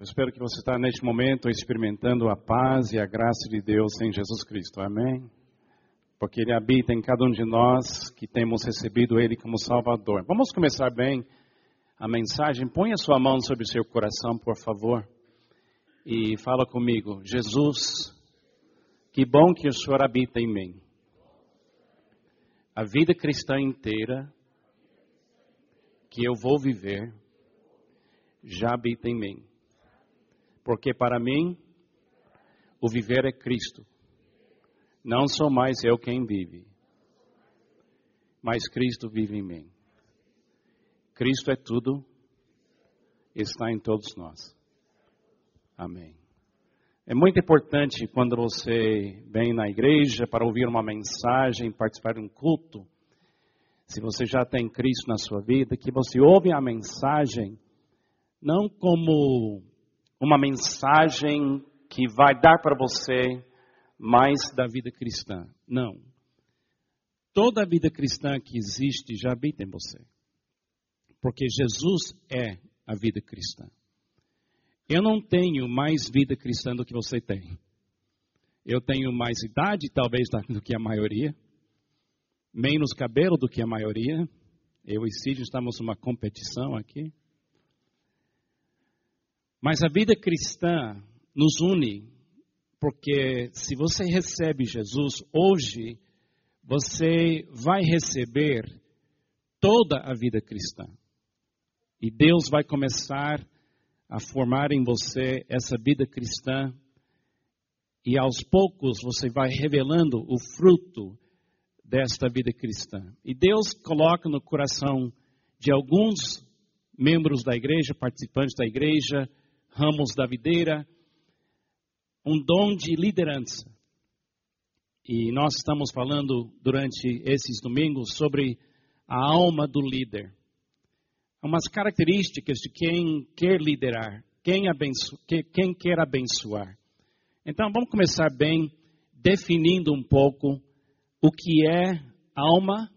Eu espero que você está neste momento experimentando a paz e a graça de Deus em Jesus Cristo. Amém? Porque Ele habita em cada um de nós que temos recebido Ele como Salvador. Vamos começar bem a mensagem. Põe a sua mão sobre o seu coração, por favor, e fala comigo. Jesus, que bom que o Senhor habita em mim. A vida cristã inteira que eu vou viver já habita em mim. Porque para mim, o viver é Cristo. Não sou mais eu quem vive, mas Cristo vive em mim. Cristo é tudo, está em todos nós. Amém. É muito importante quando você vem na igreja para ouvir uma mensagem, participar de um culto, se você já tem Cristo na sua vida, que você ouve a mensagem não como uma mensagem que vai dar para você mais da vida cristã. Não. Toda a vida cristã que existe já habita em você. Porque Jesus é a vida cristã. Eu não tenho mais vida cristã do que você tem. Eu tenho mais idade, talvez, do que a maioria. Menos cabelo do que a maioria. Eu e Cid estamos numa competição aqui. Mas a vida cristã nos une, porque se você recebe Jesus hoje, você vai receber toda a vida cristã. E Deus vai começar a formar em você essa vida cristã. E aos poucos você vai revelando o fruto desta vida cristã. E Deus coloca no coração de alguns membros da igreja, participantes da igreja, ramos da videira, um dom de liderança. E nós estamos falando durante esses domingos sobre a alma do líder. Umas características de quem quer liderar, quem, abenço, quem quer abençoar. Então vamos começar bem definindo um pouco o que é alma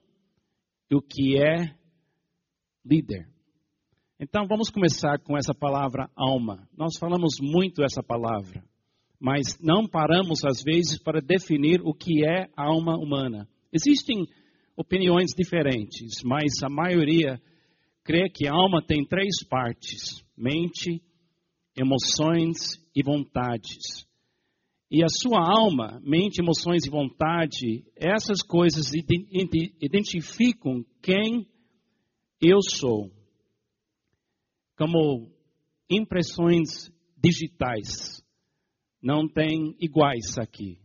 e o que é líder. Então vamos começar com essa palavra alma. Nós falamos muito essa palavra, mas não paramos às vezes para definir o que é alma humana. Existem opiniões diferentes, mas a maioria crê que a alma tem três partes: mente, emoções e vontades. E a sua alma, mente, emoções e vontade, essas coisas identificam quem eu sou como impressões digitais. Não tem iguais aqui.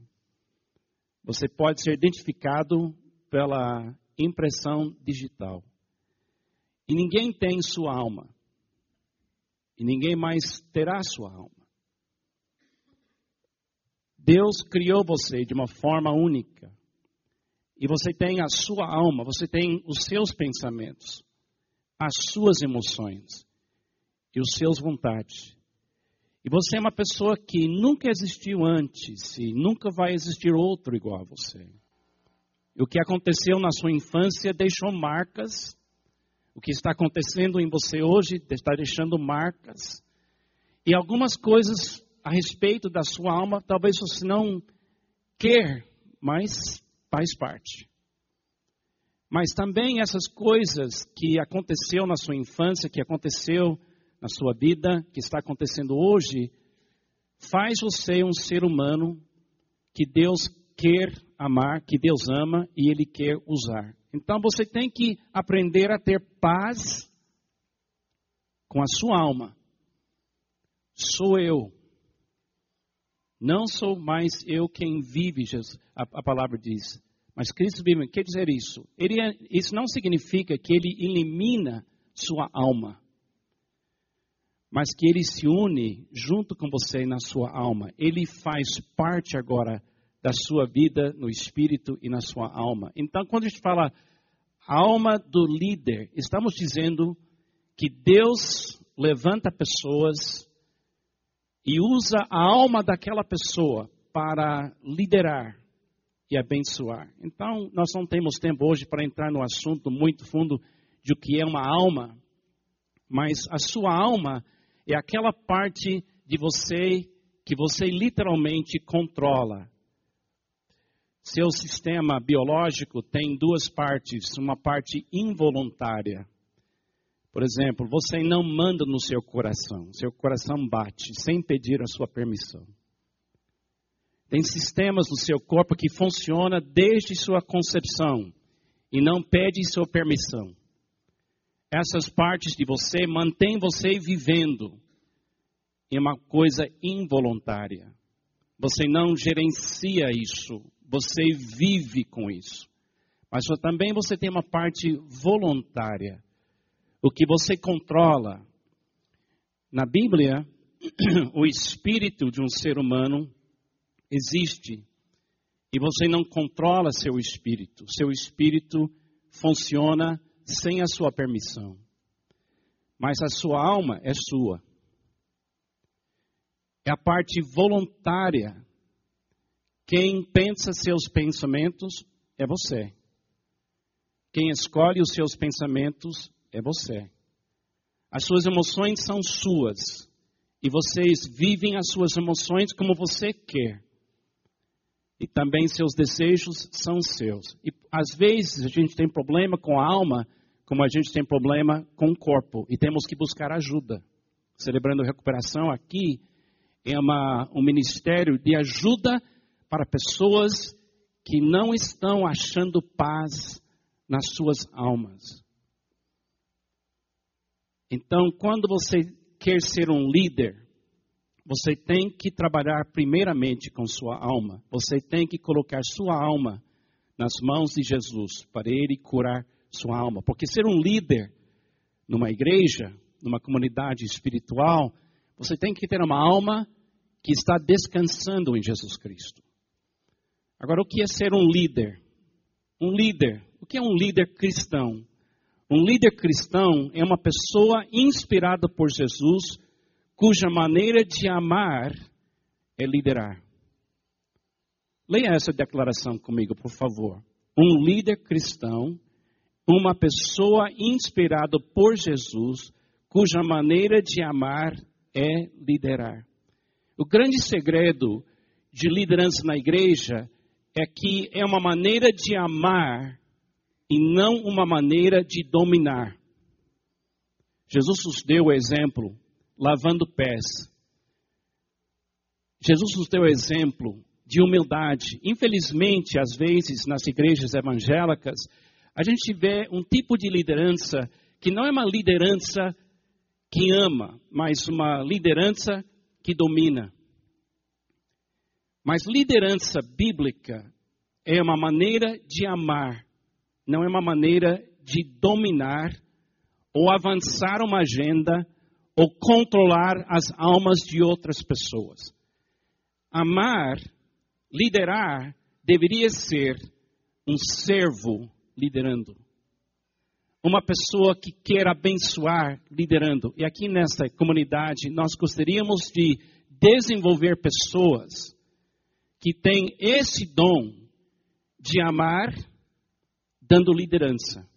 Você pode ser identificado pela impressão digital. E ninguém tem sua alma. E ninguém mais terá sua alma. Deus criou você de uma forma única. E você tem a sua alma, você tem os seus pensamentos, as suas emoções e os seus vontades. E você é uma pessoa que nunca existiu antes e nunca vai existir outro igual a você. E o que aconteceu na sua infância deixou marcas. O que está acontecendo em você hoje está deixando marcas. E algumas coisas a respeito da sua alma, talvez você não quer, mas faz parte. Mas também essas coisas que aconteceu na sua infância, que aconteceu na sua vida, que está acontecendo hoje, faz você um ser humano que Deus quer amar, que Deus ama e Ele quer usar. Então você tem que aprender a ter paz com a sua alma. Sou eu. Não sou mais eu quem vive, Jesus, a, a palavra diz. Mas Cristo vive. Quer dizer isso? Ele, é, isso não significa que ele elimina sua alma mas que ele se une junto com você na sua alma. Ele faz parte agora da sua vida no espírito e na sua alma. Então, quando a gente fala alma do líder, estamos dizendo que Deus levanta pessoas e usa a alma daquela pessoa para liderar e abençoar. Então, nós não temos tempo hoje para entrar no assunto muito fundo de o que é uma alma, mas a sua alma é aquela parte de você que você literalmente controla. Seu sistema biológico tem duas partes, uma parte involuntária. Por exemplo, você não manda no seu coração, seu coração bate sem pedir a sua permissão. Tem sistemas no seu corpo que funcionam desde sua concepção e não pede sua permissão. Essas partes de você mantêm você vivendo em uma coisa involuntária. Você não gerencia isso, você vive com isso. Mas também você tem uma parte voluntária, o que você controla. Na Bíblia, o espírito de um ser humano existe e você não controla seu espírito. Seu espírito funciona sem a sua permissão. Mas a sua alma é sua. É a parte voluntária. Quem pensa seus pensamentos é você. Quem escolhe os seus pensamentos é você. As suas emoções são suas. E vocês vivem as suas emoções como você quer e também seus desejos são seus. E às vezes a gente tem problema com a alma, como a gente tem problema com o corpo, e temos que buscar ajuda. Celebrando recuperação aqui é uma, um ministério de ajuda para pessoas que não estão achando paz nas suas almas. Então, quando você quer ser um líder, você tem que trabalhar primeiramente com sua alma. Você tem que colocar sua alma nas mãos de Jesus para ele curar sua alma. Porque ser um líder numa igreja, numa comunidade espiritual, você tem que ter uma alma que está descansando em Jesus Cristo. Agora, o que é ser um líder? Um líder, o que é um líder cristão? Um líder cristão é uma pessoa inspirada por Jesus cuja maneira de amar é liderar. Leia essa declaração comigo, por favor. Um líder cristão, uma pessoa inspirada por Jesus, cuja maneira de amar é liderar. O grande segredo de liderança na igreja é que é uma maneira de amar e não uma maneira de dominar. Jesus nos deu o exemplo lavando pés. Jesus nos deu exemplo de humildade. Infelizmente, às vezes, nas igrejas evangélicas, a gente vê um tipo de liderança que não é uma liderança que ama, mas uma liderança que domina. Mas liderança bíblica é uma maneira de amar, não é uma maneira de dominar ou avançar uma agenda ou controlar as almas de outras pessoas. Amar, liderar, deveria ser um servo liderando. Uma pessoa que quer abençoar liderando. E aqui nesta comunidade nós gostaríamos de desenvolver pessoas que têm esse dom de amar dando liderança.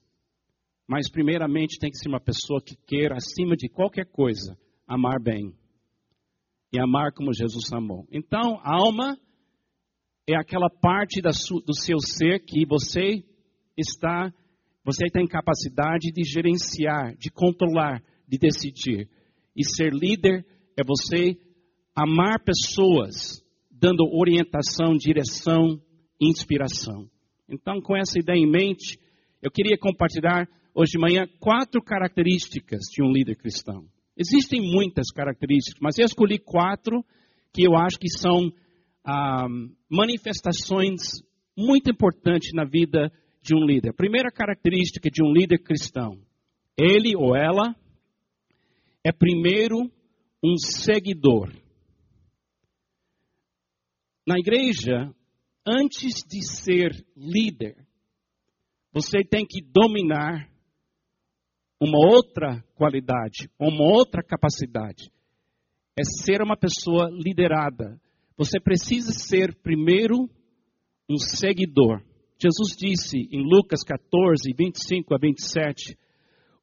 Mas, primeiramente, tem que ser uma pessoa que queira, acima de qualquer coisa, amar bem. E amar como Jesus amou. Então, a alma é aquela parte do seu ser que você está, você tem capacidade de gerenciar, de controlar, de decidir. E ser líder é você amar pessoas, dando orientação, direção, inspiração. Então, com essa ideia em mente, eu queria compartilhar hoje de manhã quatro características de um líder cristão. Existem muitas características, mas eu escolhi quatro que eu acho que são ah, manifestações muito importantes na vida de um líder. Primeira característica de um líder cristão: ele ou ela é primeiro um seguidor. Na igreja, antes de ser líder, você tem que dominar uma outra qualidade, uma outra capacidade. É ser uma pessoa liderada. Você precisa ser, primeiro, um seguidor. Jesus disse em Lucas 14, 25 a 27,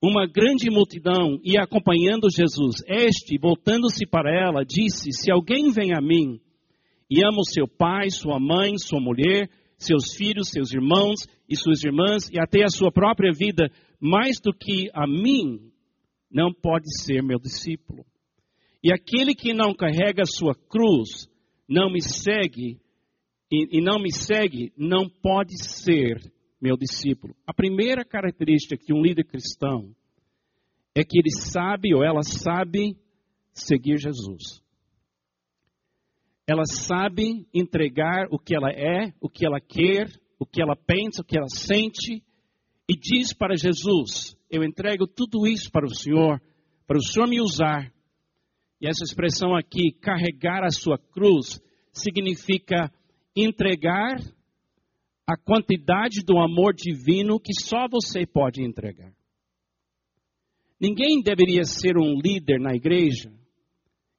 uma grande multidão ia acompanhando Jesus. Este, voltando-se para ela, disse: Se alguém vem a mim e ama o seu pai, sua mãe, sua mulher, seus filhos, seus irmãos e suas irmãs, e até a sua própria vida, mais do que a mim, não pode ser meu discípulo. E aquele que não carrega a sua cruz, não me segue, e, e não me segue, não pode ser meu discípulo. A primeira característica de um líder cristão é que ele sabe ou ela sabe seguir Jesus. Ela sabe entregar o que ela é, o que ela quer, o que ela pensa, o que ela sente, e diz para Jesus: Eu entrego tudo isso para o Senhor, para o Senhor me usar. E essa expressão aqui, carregar a sua cruz, significa entregar a quantidade do amor divino que só você pode entregar. Ninguém deveria ser um líder na igreja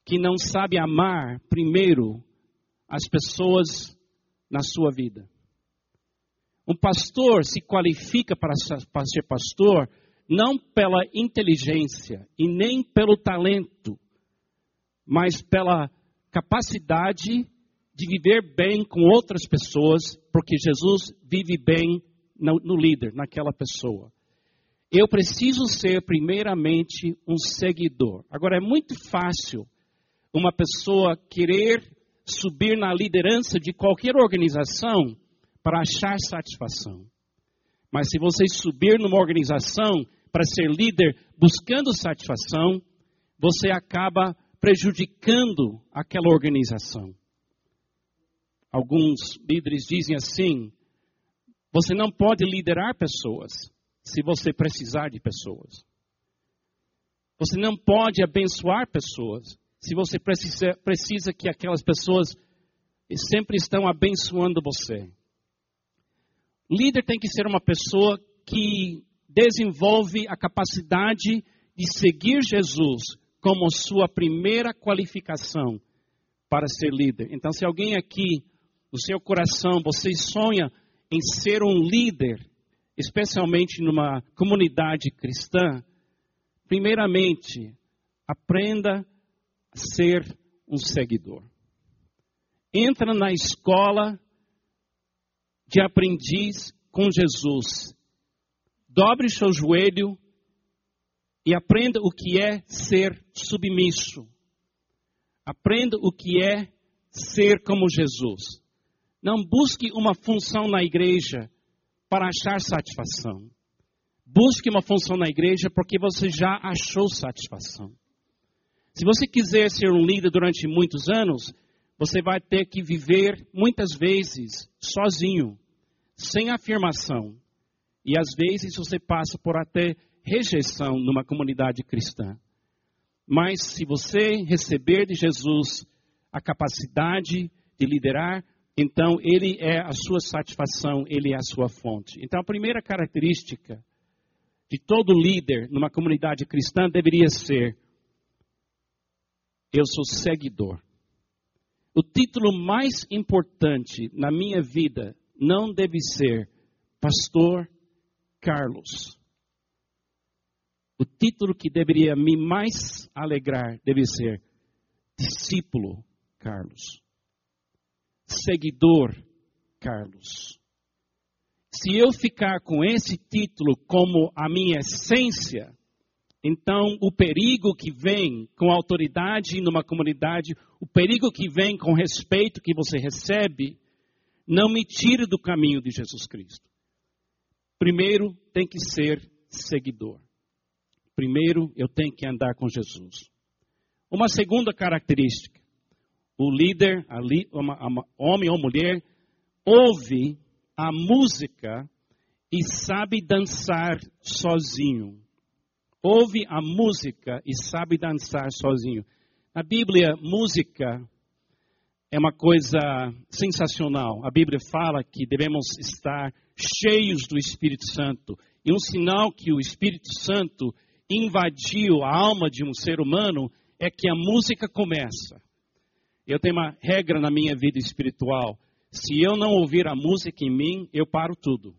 que não sabe amar primeiro as pessoas na sua vida. Um pastor se qualifica para ser pastor não pela inteligência e nem pelo talento, mas pela capacidade de viver bem com outras pessoas, porque Jesus vive bem no, no líder, naquela pessoa. Eu preciso ser, primeiramente, um seguidor. Agora, é muito fácil uma pessoa querer subir na liderança de qualquer organização para achar satisfação. Mas se você subir numa organização para ser líder buscando satisfação, você acaba prejudicando aquela organização. Alguns líderes dizem assim: você não pode liderar pessoas se você precisar de pessoas. Você não pode abençoar pessoas se você precisa, precisa que aquelas pessoas sempre estão abençoando você. Líder tem que ser uma pessoa que desenvolve a capacidade de seguir Jesus como sua primeira qualificação para ser líder. Então, se alguém aqui no seu coração você sonha em ser um líder, especialmente numa comunidade cristã, primeiramente, aprenda a ser um seguidor. Entra na escola de aprendiz com Jesus. Dobre seu joelho e aprenda o que é ser submisso. Aprenda o que é ser como Jesus. Não busque uma função na igreja para achar satisfação. Busque uma função na igreja porque você já achou satisfação. Se você quiser ser um líder durante muitos anos, você vai ter que viver muitas vezes sozinho, sem afirmação. E às vezes você passa por até rejeição numa comunidade cristã. Mas se você receber de Jesus a capacidade de liderar, então, ele é a sua satisfação, ele é a sua fonte. Então, a primeira característica de todo líder numa comunidade cristã deveria ser: eu sou seguidor. O título mais importante na minha vida não deve ser Pastor Carlos. O título que deveria me mais alegrar deve ser Discípulo Carlos seguidor, Carlos. Se eu ficar com esse título como a minha essência, então o perigo que vem com autoridade numa comunidade, o perigo que vem com respeito que você recebe, não me tire do caminho de Jesus Cristo. Primeiro tem que ser seguidor. Primeiro eu tenho que andar com Jesus. Uma segunda característica o líder, a uma, a, homem ou mulher, ouve a música e sabe dançar sozinho. Ouve a música e sabe dançar sozinho. Na Bíblia, música é uma coisa sensacional. A Bíblia fala que devemos estar cheios do Espírito Santo. E um sinal que o Espírito Santo invadiu a alma de um ser humano é que a música começa. Eu tenho uma regra na minha vida espiritual. Se eu não ouvir a música em mim, eu paro tudo.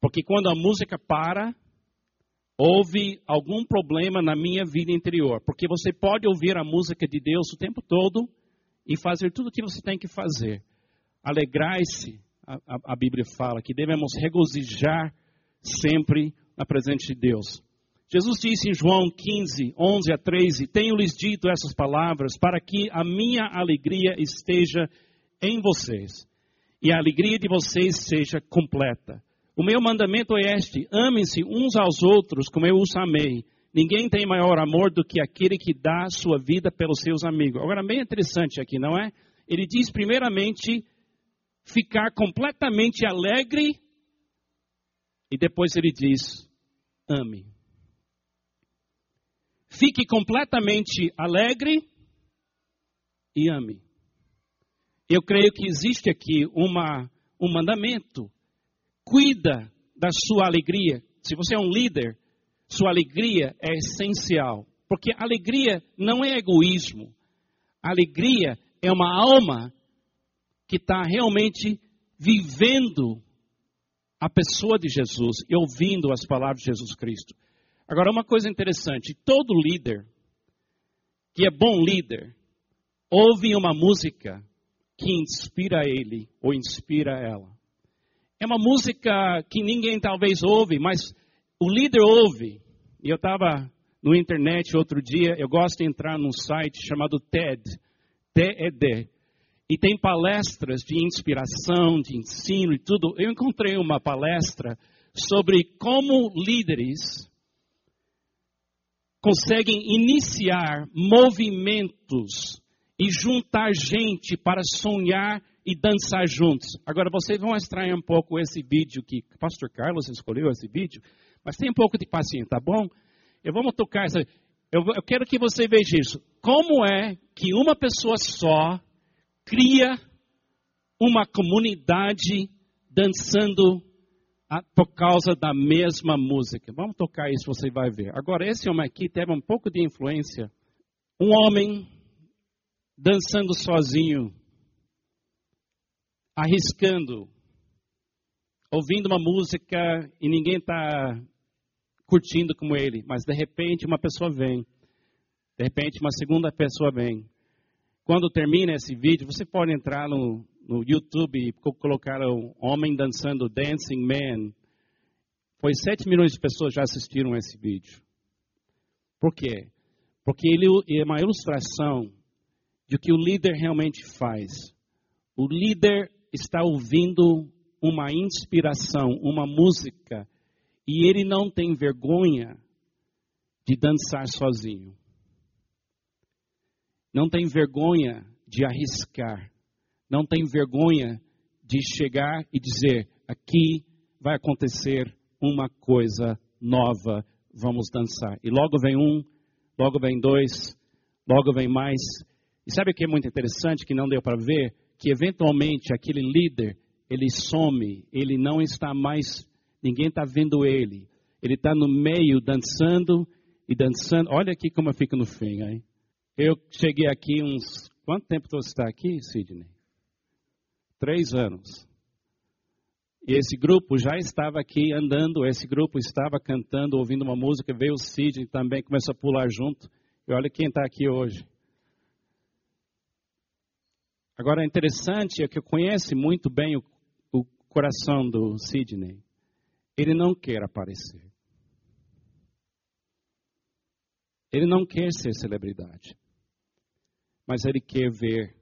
Porque quando a música para, houve algum problema na minha vida interior. Porque você pode ouvir a música de Deus o tempo todo e fazer tudo o que você tem que fazer. Alegrai-se, a, a, a, Bíblia fala, que devemos regozijar sempre na presença de Deus. Jesus disse em João 15, 11 a 13: Tenho-lhes dito essas palavras para que a minha alegria esteja em vocês e a alegria de vocês seja completa. O meu mandamento é este: amem-se uns aos outros como eu os amei. Ninguém tem maior amor do que aquele que dá sua vida pelos seus amigos. Agora, bem interessante aqui, não é? Ele diz, primeiramente, ficar completamente alegre, e depois ele diz, ame. Fique completamente alegre e ame. Eu creio que existe aqui uma, um mandamento Cuida da sua alegria. Se você é um líder, sua alegria é essencial. Porque alegria não é egoísmo. Alegria é uma alma que está realmente vivendo a pessoa de Jesus e ouvindo as palavras de Jesus Cristo. Agora, uma coisa interessante: todo líder que é bom líder ouve uma música que inspira ele ou inspira ela. É uma música que ninguém talvez ouve, mas o líder ouve. E eu estava no internet outro dia, eu gosto de entrar num site chamado TED, TED, e tem palestras de inspiração, de ensino e tudo. Eu encontrei uma palestra sobre como líderes conseguem iniciar movimentos e juntar gente para sonhar e dançar juntos. Agora vocês vão estranhar um pouco esse vídeo que pastor Carlos escolheu esse vídeo, mas tem um pouco de paciência, tá bom? Eu vou tocar essa. Eu, eu quero que você veja isso. Como é que uma pessoa só cria uma comunidade dançando por causa da mesma música? Vamos tocar isso, você vai ver. Agora, esse homem aqui teve um pouco de influência. Um homem dançando sozinho arriscando, ouvindo uma música e ninguém está curtindo como ele, mas de repente uma pessoa vem, de repente uma segunda pessoa vem. Quando termina esse vídeo, você pode entrar no, no YouTube colocar o Homem Dançando Dancing Man. Foi 7 milhões de pessoas já assistiram esse vídeo. Por quê? Porque ele é uma ilustração de que o líder realmente faz. O líder está ouvindo uma inspiração, uma música, e ele não tem vergonha de dançar sozinho. Não tem vergonha de arriscar. Não tem vergonha de chegar e dizer: aqui vai acontecer uma coisa nova, vamos dançar. E logo vem um, logo vem dois, logo vem mais. E sabe o que é muito interessante que não deu para ver? que eventualmente aquele líder ele some, ele não está mais, ninguém está vendo ele. Ele está no meio dançando e dançando. Olha aqui como eu fico no fim, hein? Eu cheguei aqui uns. Quanto tempo você está aqui, Sidney? Três anos. E esse grupo já estava aqui andando, esse grupo estava cantando, ouvindo uma música, veio o Sidney também, começou a pular junto. E olha quem está aqui hoje. Agora, é interessante é que eu conheço muito bem o, o coração do Sidney. Ele não quer aparecer. Ele não quer ser celebridade. Mas ele quer ver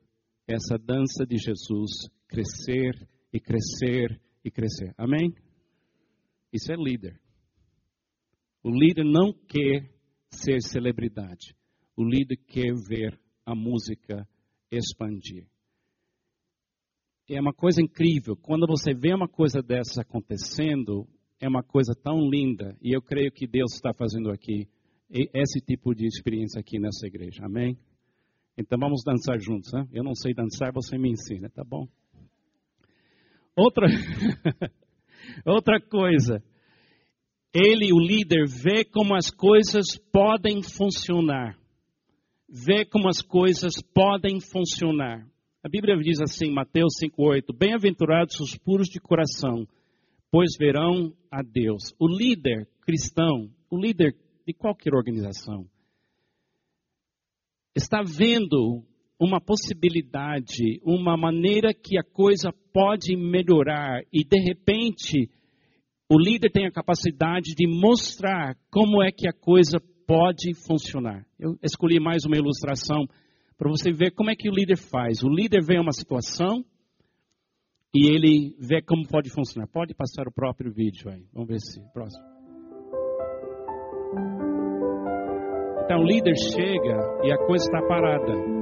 essa dança de Jesus crescer e crescer e crescer. Amém? Isso é líder. O líder não quer ser celebridade. O líder quer ver a música expandir é uma coisa incrível. Quando você vê uma coisa dessa acontecendo, é uma coisa tão linda. E eu creio que Deus está fazendo aqui esse tipo de experiência aqui nessa igreja. Amém? Então vamos dançar juntos. Hein? Eu não sei dançar, você me ensina, tá bom? Outra, outra coisa. Ele, o líder, vê como as coisas podem funcionar. Vê como as coisas podem funcionar. A Bíblia diz assim, Mateus 5,8: Bem-aventurados os puros de coração, pois verão a Deus. O líder cristão, o líder de qualquer organização, está vendo uma possibilidade, uma maneira que a coisa pode melhorar e de repente o líder tem a capacidade de mostrar como é que a coisa pode funcionar. Eu escolhi mais uma ilustração para você ver como é que o líder faz. O líder vê uma situação e ele vê como pode funcionar. Pode passar o próprio vídeo aí. Vamos ver se próximo. Então o líder chega e a coisa está parada.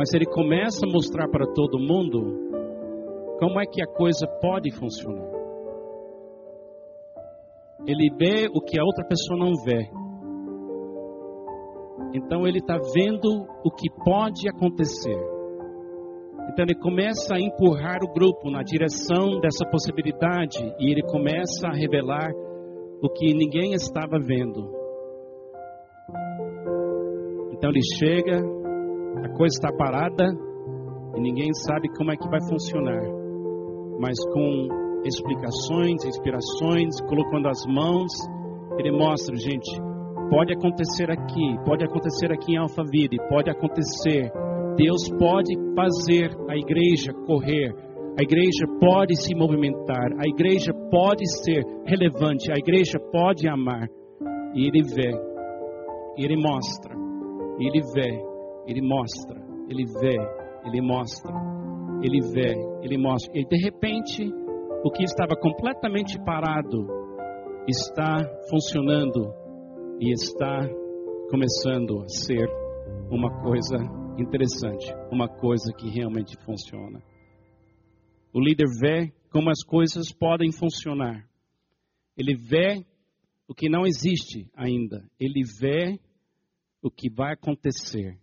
Mas ele começa a mostrar para todo mundo como é que a coisa pode funcionar. Ele vê o que a outra pessoa não vê. Então ele está vendo o que pode acontecer. Então ele começa a empurrar o grupo na direção dessa possibilidade e ele começa a revelar o que ninguém estava vendo. Então ele chega, a coisa está parada e ninguém sabe como é que vai funcionar. Mas com explicações, inspirações, colocando as mãos, ele mostra, gente, Pode acontecer aqui, pode acontecer aqui em Alphaville, pode acontecer. Deus pode fazer a igreja correr, a igreja pode se movimentar, a igreja pode ser relevante, a igreja pode amar. E ele vê, ele mostra, ele vê, ele mostra, ele vê, ele mostra, ele vê, ele mostra. E de repente, o que estava completamente parado está funcionando e está começando a ser uma coisa interessante, uma coisa que realmente funciona. O líder vê como as coisas podem funcionar. Ele vê o que não existe ainda. Ele vê o que vai acontecer.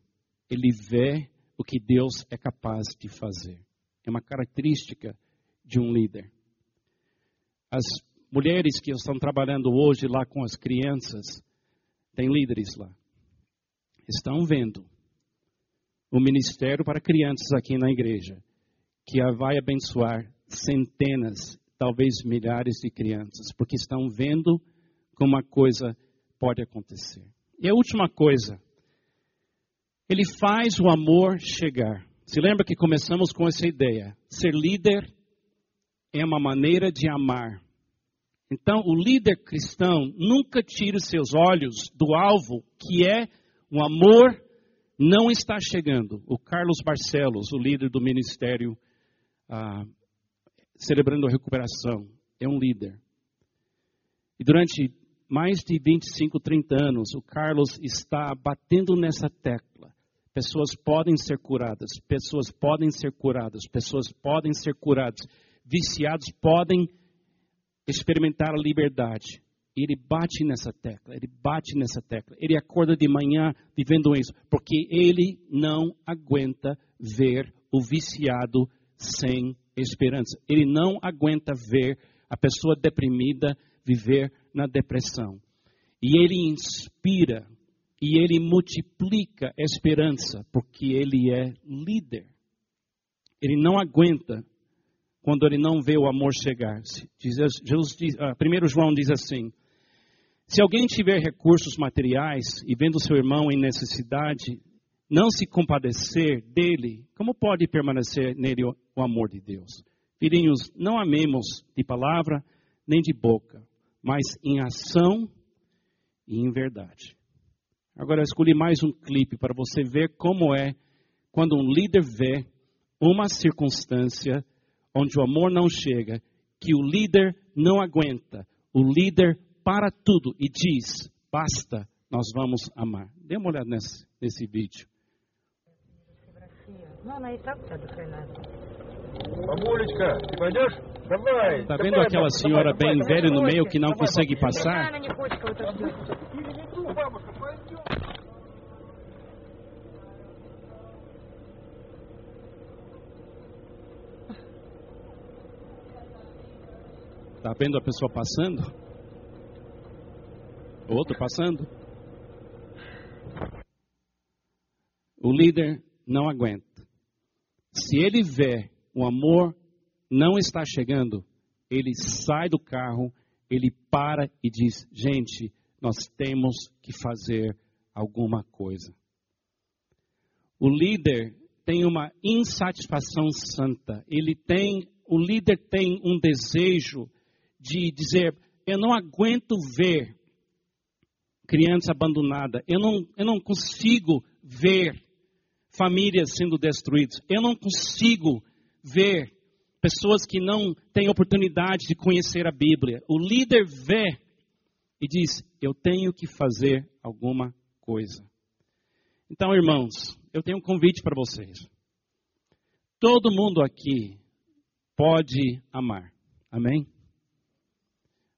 Ele vê o que Deus é capaz de fazer. É uma característica de um líder. As mulheres que estão trabalhando hoje lá com as crianças, tem líderes lá. Estão vendo o ministério para crianças aqui na igreja, que vai abençoar centenas, talvez milhares de crianças, porque estão vendo como a coisa pode acontecer. E a última coisa, ele faz o amor chegar. Se lembra que começamos com essa ideia? Ser líder é uma maneira de amar. Então, o líder cristão nunca tira os seus olhos do alvo, que é o amor não está chegando. O Carlos Barcelos, o líder do ministério ah, Celebrando a Recuperação, é um líder. E durante mais de 25, 30 anos, o Carlos está batendo nessa tecla. Pessoas podem ser curadas, pessoas podem ser curadas, pessoas podem ser curadas, viciados podem experimentar a liberdade. Ele bate nessa tecla, ele bate nessa tecla. Ele acorda de manhã vivendo isso, porque ele não aguenta ver o viciado sem esperança. Ele não aguenta ver a pessoa deprimida viver na depressão. E ele inspira e ele multiplica a esperança, porque ele é líder. Ele não aguenta quando ele não vê o amor chegar. Jesus diz, ah, primeiro João diz assim: se alguém tiver recursos materiais e vendo seu irmão em necessidade, não se compadecer dele, como pode permanecer nele o amor de Deus? Filhinhos, não amemos de palavra nem de boca, mas em ação e em verdade. Agora eu escolhi mais um clipe para você ver como é quando um líder vê uma circunstância onde o amor não chega, que o líder não aguenta, o líder para tudo e diz: basta, nós vamos amar. Dê uma olhada nesse, nesse vídeo. Tá vendo aquela senhora bem velha no meio que não consegue passar? Está vendo a pessoa passando? Outro passando? O líder não aguenta. Se ele vê o amor não está chegando, ele sai do carro ele para e diz: gente, nós temos que fazer alguma coisa. O líder tem uma insatisfação santa. Ele tem, o líder tem um desejo de dizer: eu não aguento ver criança abandonada. Eu não, eu não consigo ver famílias sendo destruídas. Eu não consigo ver pessoas que não têm oportunidade de conhecer a Bíblia. O líder vê e diz: Eu tenho que fazer alguma coisa. Então, irmãos, eu tenho um convite para vocês. Todo mundo aqui pode amar, amém?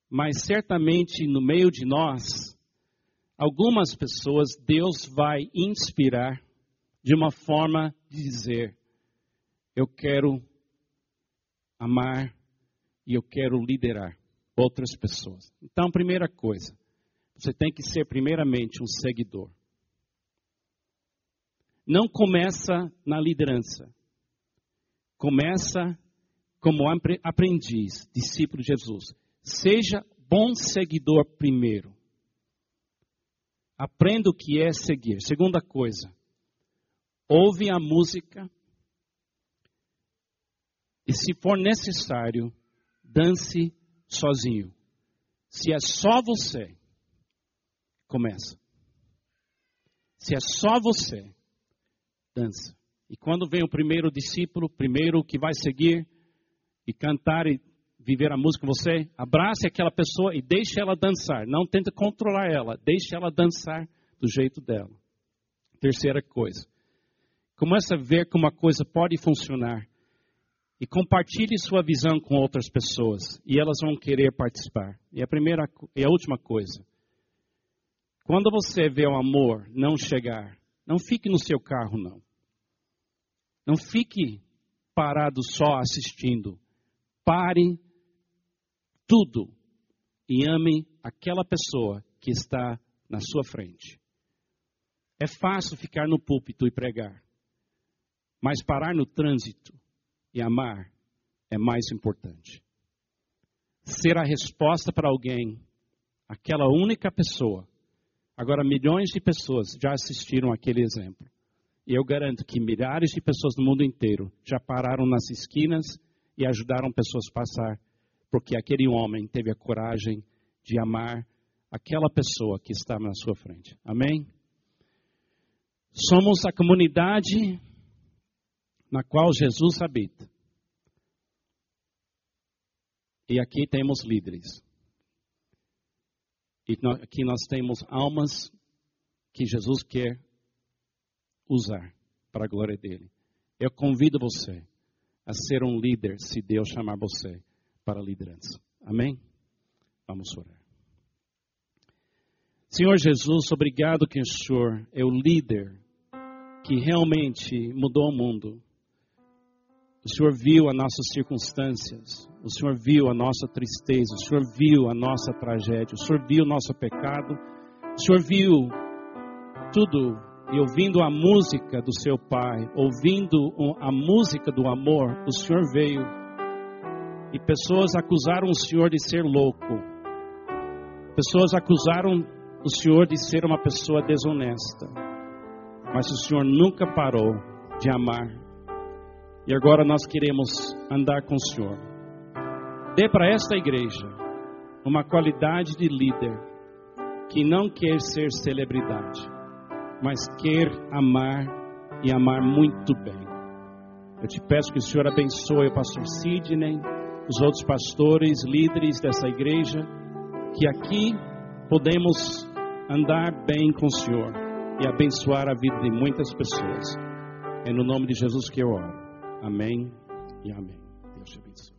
Mas certamente no meio de nós, algumas pessoas Deus vai inspirar de uma forma de dizer: Eu quero amar e eu quero liderar outras pessoas. Então, primeira coisa, você tem que ser primeiramente um seguidor. Não começa na liderança. Começa como aprendiz, discípulo de Jesus. Seja bom seguidor primeiro. Aprenda o que é seguir. Segunda coisa, ouve a música e, se for necessário, dance sozinho. Se é só você, começa. Se é só você, dança. E quando vem o primeiro discípulo, primeiro que vai seguir e cantar e viver a música você, abrace aquela pessoa e deixe ela dançar. Não tente controlar ela, deixe ela dançar do jeito dela. Terceira coisa, Comece a ver como a coisa pode funcionar. E compartilhe sua visão com outras pessoas. E elas vão querer participar. E a primeira e a última coisa. Quando você vê o amor não chegar, não fique no seu carro, não. Não fique parado só assistindo. Pare tudo e ame aquela pessoa que está na sua frente. É fácil ficar no púlpito e pregar. Mas parar no trânsito e amar é mais importante. Ser a resposta para alguém, aquela única pessoa. Agora, milhões de pessoas já assistiram aquele exemplo. E eu garanto que milhares de pessoas no mundo inteiro já pararam nas esquinas e ajudaram pessoas a passar, porque aquele homem teve a coragem de amar aquela pessoa que estava na sua frente. Amém? Somos a comunidade na qual Jesus habita. E aqui temos líderes. E aqui nós temos almas que Jesus quer usar para a glória dele. Eu convido você a ser um líder se Deus chamar você para a liderança. Amém? Vamos orar. Senhor Jesus, obrigado que o Senhor é o líder que realmente mudou o mundo. O Senhor viu as nossas circunstâncias, o Senhor viu a nossa tristeza, o Senhor viu a nossa tragédia, o Senhor viu o nosso pecado, o Senhor viu tudo. E ouvindo a música do seu Pai, ouvindo a música do amor, o Senhor veio. E pessoas acusaram o Senhor de ser louco, pessoas acusaram o Senhor de ser uma pessoa desonesta, mas o Senhor nunca parou de amar e agora nós queremos andar com o Senhor. Dê para esta igreja uma qualidade de líder que não quer ser celebridade, mas quer amar e amar muito bem. Eu te peço que o Senhor abençoe o pastor Sidney, os outros pastores, líderes dessa igreja, que aqui podemos andar bem com o Senhor e abençoar a vida de muitas pessoas. É no nome de Jesus que eu oro. Amém e amém. Deus te abençoe.